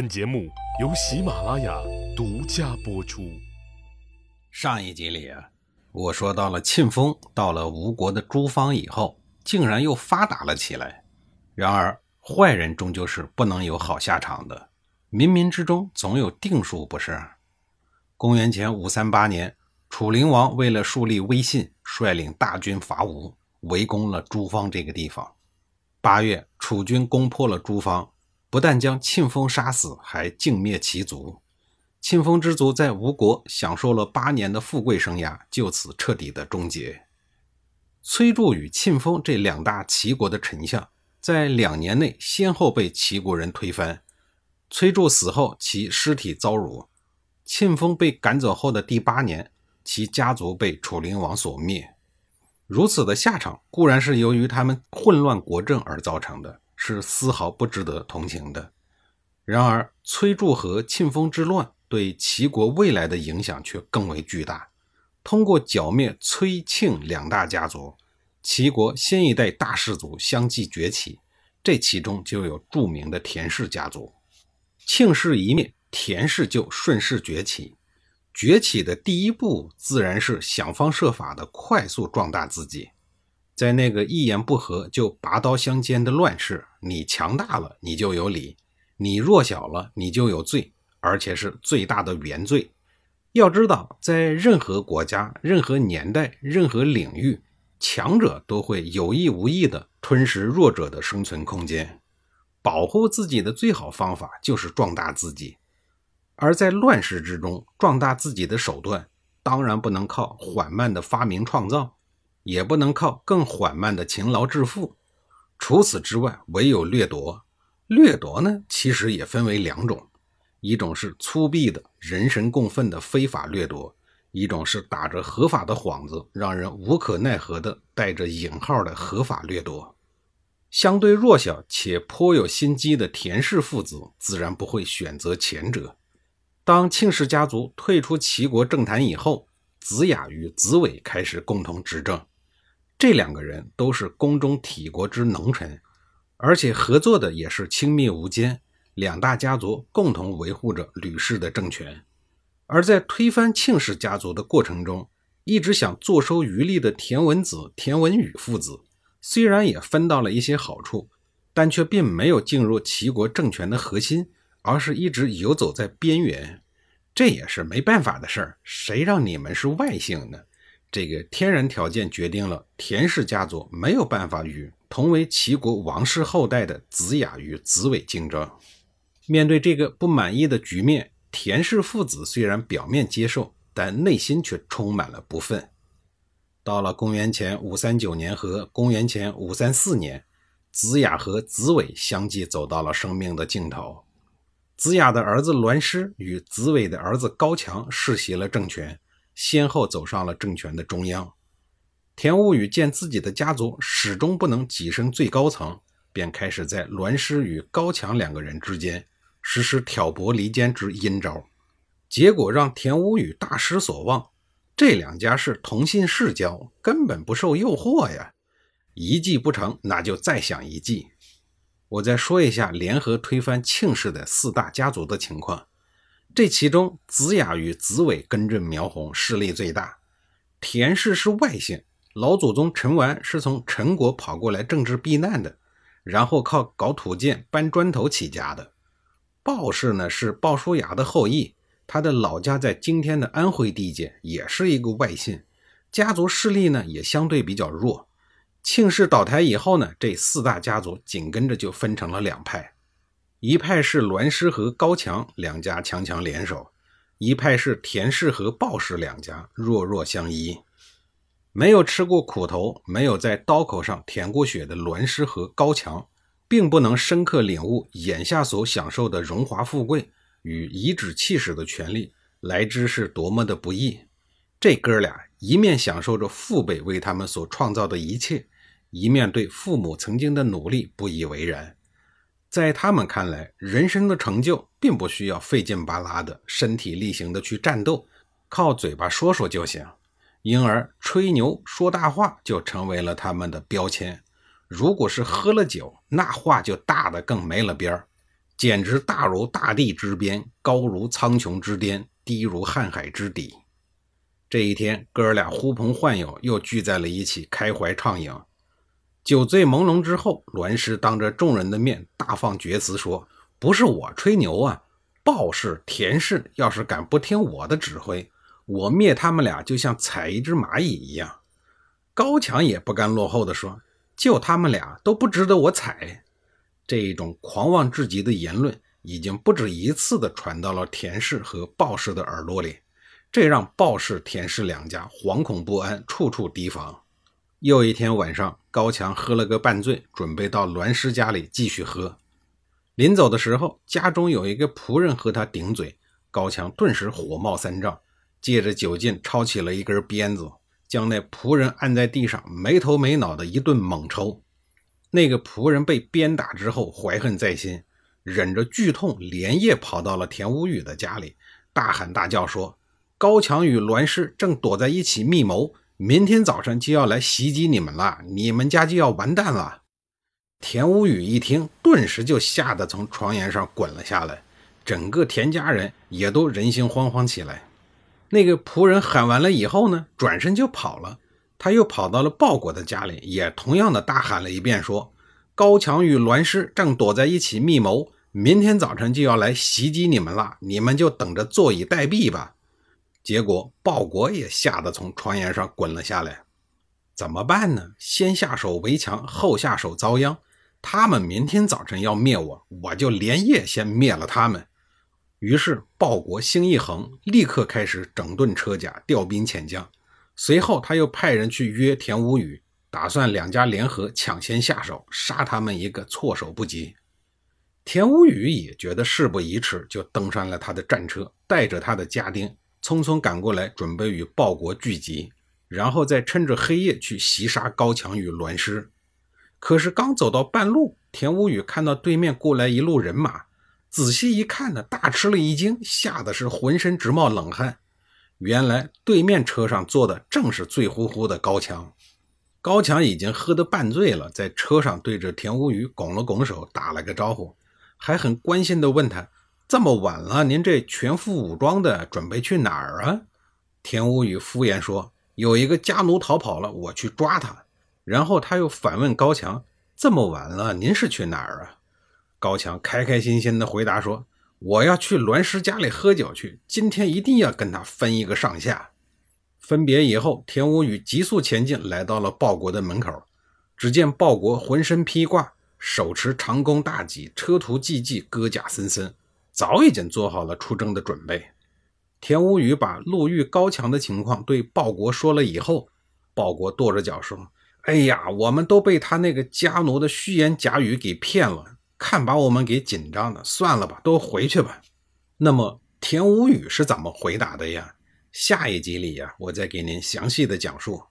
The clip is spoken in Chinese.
本节目由喜马拉雅独家播出。上一集里啊，我说到了庆丰到了吴国的诸方以后，竟然又发达了起来。然而，坏人终究是不能有好下场的，冥冥之中总有定数，不是？公元前五三八年，楚灵王为了树立威信，率领大军伐吴，围攻了诸方这个地方。八月，楚军攻破了诸方。不但将庆丰杀死，还净灭其族。庆丰之族在吴国享受了八年的富贵生涯，就此彻底的终结。崔杼与庆丰这两大齐国的丞相，在两年内先后被齐国人推翻。崔杼死后，其尸体遭辱；庆丰被赶走后的第八年，其家族被楚灵王所灭。如此的下场，固然是由于他们混乱国政而造成的。是丝毫不值得同情的。然而，崔杼和庆封之乱对齐国未来的影响却更为巨大。通过剿灭崔、庆两大家族，齐国新一代大氏族相继崛起。这其中就有著名的田氏家族。庆氏一灭，田氏就顺势崛起。崛起的第一步，自然是想方设法的快速壮大自己。在那个一言不合就拔刀相间的乱世，你强大了，你就有理；你弱小了，你就有罪，而且是最大的原罪。要知道，在任何国家、任何年代、任何领域，强者都会有意无意地吞噬弱者的生存空间。保护自己的最好方法就是壮大自己，而在乱世之中，壮大自己的手段当然不能靠缓慢的发明创造。也不能靠更缓慢的勤劳致富，除此之外，唯有掠夺。掠夺呢，其实也分为两种：一种是粗鄙的人神共愤的非法掠夺，一种是打着合法的幌子，让人无可奈何的带着引号的合法掠夺。相对弱小且颇有心机的田氏父子，自然不会选择前者。当庆氏家族退出齐国政坛以后，子雅与子伟开始共同执政。这两个人都是宫中体国之能臣，而且合作的也是亲密无间。两大家族共同维护着吕氏的政权。而在推翻庆氏家族的过程中，一直想坐收渔利的田文子、田文宇父子，虽然也分到了一些好处，但却并没有进入齐国政权的核心，而是一直游走在边缘。这也是没办法的事儿，谁让你们是外姓呢？这个天然条件决定了田氏家族没有办法与同为齐国王室后代的子雅与子伟竞争。面对这个不满意的局面，田氏父子虽然表面接受，但内心却充满了不忿。到了公元前五三九年和公元前五三四年，子雅和子伟相继走到了生命的尽头。子雅的儿子栾师与子伟的儿子高强世袭了政权。先后走上了政权的中央，田无宇见自己的家族始终不能跻身最高层，便开始在栾师与高强两个人之间实施挑拨离间之阴招，结果让田无宇大失所望。这两家是同姓世交，根本不受诱惑呀！一计不成，那就再想一计。我再说一下联合推翻庆氏的四大家族的情况。这其中，子雅与子伟根正苗红，势力最大。田氏是外姓，老祖宗陈完是从陈国跑过来政治避难的，然后靠搞土建、搬砖头起家的。鲍氏呢是鲍叔牙的后裔，他的老家在今天的安徽地界，也是一个外姓，家族势力呢也相对比较弱。庆氏倒台以后呢，这四大家族紧跟着就分成了两派。一派是栾氏和高强两家强强联手，一派是田氏和鲍氏两家弱弱相依。没有吃过苦头、没有在刀口上舔过血的栾氏和高强，并不能深刻领悟眼下所享受的荣华富贵与颐指气使的权利来之是多么的不易。这哥俩一面享受着父辈为他们所创造的一切，一面对父母曾经的努力不以为然。在他们看来，人生的成就并不需要费劲巴拉的身体力行的去战斗，靠嘴巴说说就行。因而，吹牛说大话就成为了他们的标签。如果是喝了酒，那话就大的更没了边儿。简直大如大地之边，高如苍穹之巅，低如瀚海之底。这一天，哥俩呼朋唤友，又聚在了一起，开怀畅饮。酒醉朦胧之后，栾师当着众人的面大放厥词，说：“不是我吹牛啊，鲍氏、田氏要是敢不听我的指挥，我灭他们俩就像踩一只蚂蚁一样。”高强也不甘落后的说：“就他们俩都不值得我踩。”这一种狂妄至极的言论，已经不止一次的传到了田氏和鲍氏的耳朵里。这让鲍氏、田氏两家惶恐不安，处处提防。又一天晚上，高强喝了个半醉，准备到栾师家里继续喝。临走的时候，家中有一个仆人和他顶嘴，高强顿时火冒三丈，借着酒劲抄起了一根鞭子，将那仆人按在地上，没头没脑的一顿猛抽。那个仆人被鞭打之后，怀恨在心，忍着剧痛，连夜跑到了田无宇的家里，大喊大叫说。高强与栾氏正躲在一起密谋，明天早晨就要来袭击你们了，你们家就要完蛋了。田无宇一听，顿时就吓得从床沿上滚了下来，整个田家人也都人心惶惶起来。那个仆人喊完了以后呢，转身就跑了。他又跑到了鲍国的家里，也同样的大喊了一遍，说：“高强与栾氏正躲在一起密谋，明天早晨就要来袭击你们了，你们就等着坐以待毙吧。”结果鲍国也吓得从床沿上滚了下来，怎么办呢？先下手为强，后下手遭殃。他们明天早晨要灭我，我就连夜先灭了他们。于是鲍国心一横，立刻开始整顿车甲，调兵遣将。随后他又派人去约田无宇，打算两家联合抢先下手，杀他们一个措手不及。田无宇也觉得事不宜迟，就登上了他的战车，带着他的家丁。匆匆赶过来，准备与鲍国聚集，然后再趁着黑夜去袭杀高强与栾师。可是刚走到半路，田无宇看到对面过来一路人马，仔细一看呢，大吃了一惊，吓得是浑身直冒冷汗。原来对面车上坐的正是醉乎乎的高强。高强已经喝得半醉了，在车上对着田无宇拱了拱手，打了个招呼，还很关心地问他。这么晚了，您这全副武装的准备去哪儿啊？田无宇敷衍说：“有一个家奴逃跑了，我去抓他。”然后他又反问高强：“这么晚了，您是去哪儿啊？”高强开开心心地回答说：“我要去栾师家里喝酒去，今天一定要跟他分一个上下。”分别以后，田无宇急速前进，来到了鲍国的门口。只见鲍国浑身披挂，手持长弓大戟，车途济济，戈甲森森。早已经做好了出征的准备。田无宇把路遇高强的情况对鲍国说了以后，鲍国跺着脚说：“哎呀，我们都被他那个家奴的虚言假语给骗了，看把我们给紧张的。算了吧，都回去吧。”那么田无宇是怎么回答的呀？下一集里呀，我再给您详细的讲述。